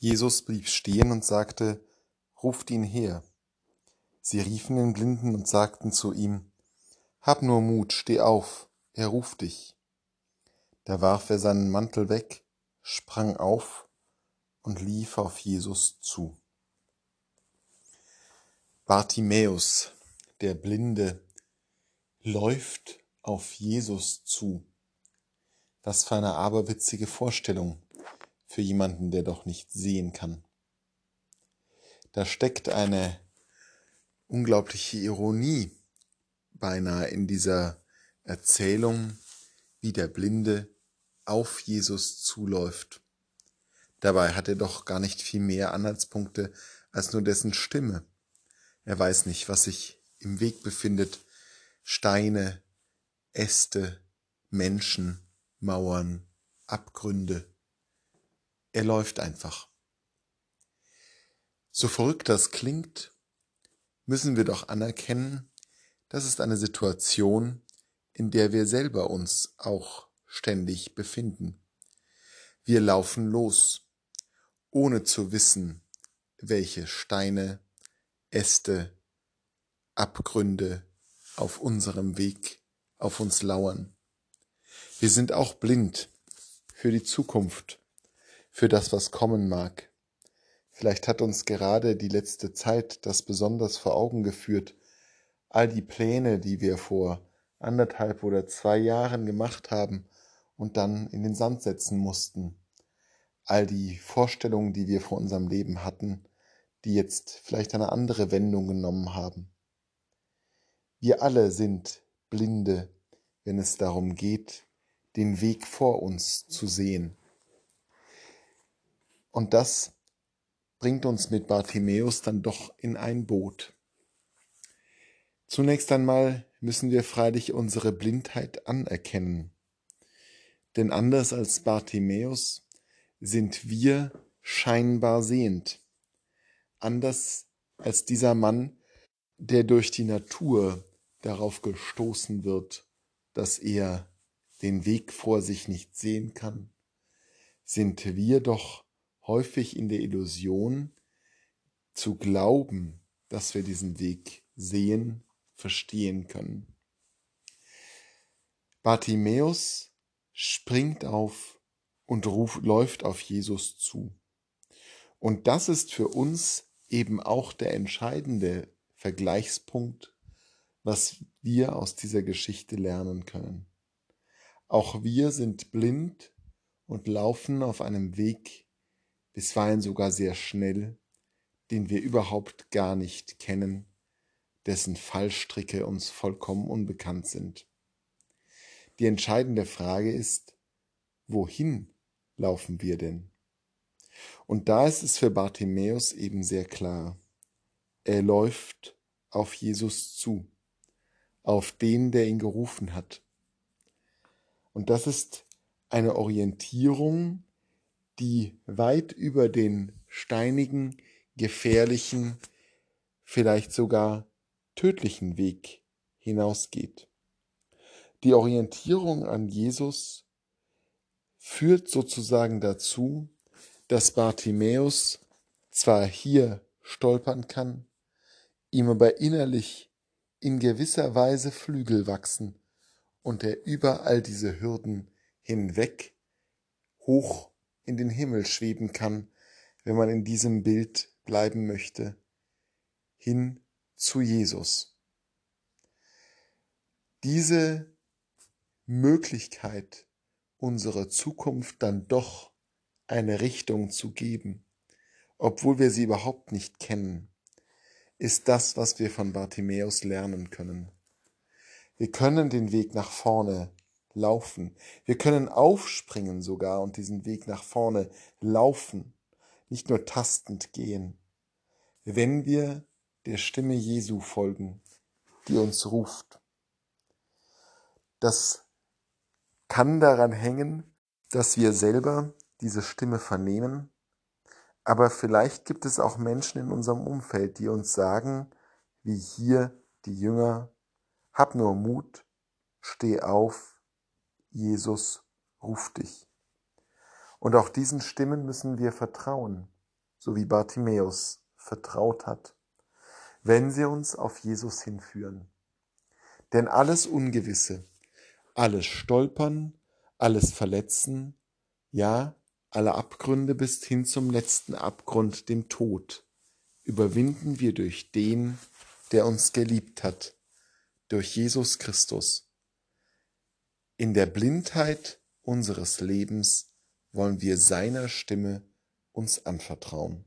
Jesus blieb stehen und sagte, Ruft ihn her. Sie riefen den Blinden und sagten zu ihm, Hab nur Mut, steh auf, er ruft dich. Da warf er seinen Mantel weg, sprang auf und lief auf Jesus zu. Bartimäus, der Blinde, läuft auf Jesus zu. Was für eine aberwitzige Vorstellung für jemanden, der doch nicht sehen kann. Da steckt eine unglaubliche Ironie beinahe in dieser Erzählung, wie der Blinde auf Jesus zuläuft. Dabei hat er doch gar nicht viel mehr Anhaltspunkte als nur dessen Stimme. Er weiß nicht, was sich im Weg befindet. Steine, Äste, Menschen, Mauern, Abgründe. Er läuft einfach. So verrückt das klingt, müssen wir doch anerkennen, das ist eine Situation, in der wir selber uns auch ständig befinden. Wir laufen los, ohne zu wissen, welche Steine, Äste, Abgründe auf unserem Weg auf uns lauern. Wir sind auch blind für die Zukunft, für das, was kommen mag. Vielleicht hat uns gerade die letzte Zeit das besonders vor Augen geführt, all die Pläne, die wir vor anderthalb oder zwei Jahren gemacht haben und dann in den Sand setzen mussten, all die Vorstellungen, die wir vor unserem Leben hatten, die jetzt vielleicht eine andere Wendung genommen haben. Wir alle sind Blinde, wenn es darum geht, den Weg vor uns zu sehen. Und das bringt uns mit Bartimäus dann doch in ein Boot. Zunächst einmal müssen wir freilich unsere Blindheit anerkennen. Denn anders als Bartimäus sind wir scheinbar sehend anders als dieser Mann, der durch die Natur darauf gestoßen wird, dass er den Weg vor sich nicht sehen kann, sind wir doch häufig in der Illusion zu glauben, dass wir diesen Weg sehen, verstehen können. Bartimäus springt auf und ruft, läuft auf Jesus zu. Und das ist für uns eben auch der entscheidende Vergleichspunkt, was wir aus dieser Geschichte lernen können. Auch wir sind blind und laufen auf einem Weg, bisweilen sogar sehr schnell, den wir überhaupt gar nicht kennen, dessen Fallstricke uns vollkommen unbekannt sind. Die entscheidende Frage ist, wohin laufen wir denn? Und da ist es für Bartimäus eben sehr klar. Er läuft auf Jesus zu, auf den, der ihn gerufen hat. Und das ist eine Orientierung, die weit über den steinigen, gefährlichen, vielleicht sogar tödlichen Weg hinausgeht. Die Orientierung an Jesus führt sozusagen dazu, dass Bartimäus zwar hier stolpern kann, ihm aber innerlich in gewisser Weise Flügel wachsen und er über all diese Hürden hinweg hoch in den Himmel schweben kann, wenn man in diesem Bild bleiben möchte, hin zu Jesus. Diese Möglichkeit, unsere Zukunft dann doch eine Richtung zu geben, obwohl wir sie überhaupt nicht kennen, ist das, was wir von Bartimäus lernen können. Wir können den Weg nach vorne laufen. Wir können aufspringen sogar und diesen Weg nach vorne laufen, nicht nur tastend gehen, wenn wir der Stimme Jesu folgen, die uns ruft. Das kann daran hängen, dass wir selber diese Stimme vernehmen, aber vielleicht gibt es auch Menschen in unserem Umfeld, die uns sagen, wie hier die Jünger, hab nur Mut, steh auf, Jesus ruft dich. Und auch diesen Stimmen müssen wir vertrauen. so wie Bartimäus vertraut hat, wenn sie uns auf Jesus hinführen. Denn alles Ungewisse, alles Stolpern, alles Verletzen, ja, alle Abgründe bis hin zum letzten Abgrund, dem Tod, überwinden wir durch den, der uns geliebt hat, durch Jesus Christus. In der Blindheit unseres Lebens wollen wir seiner Stimme uns anvertrauen.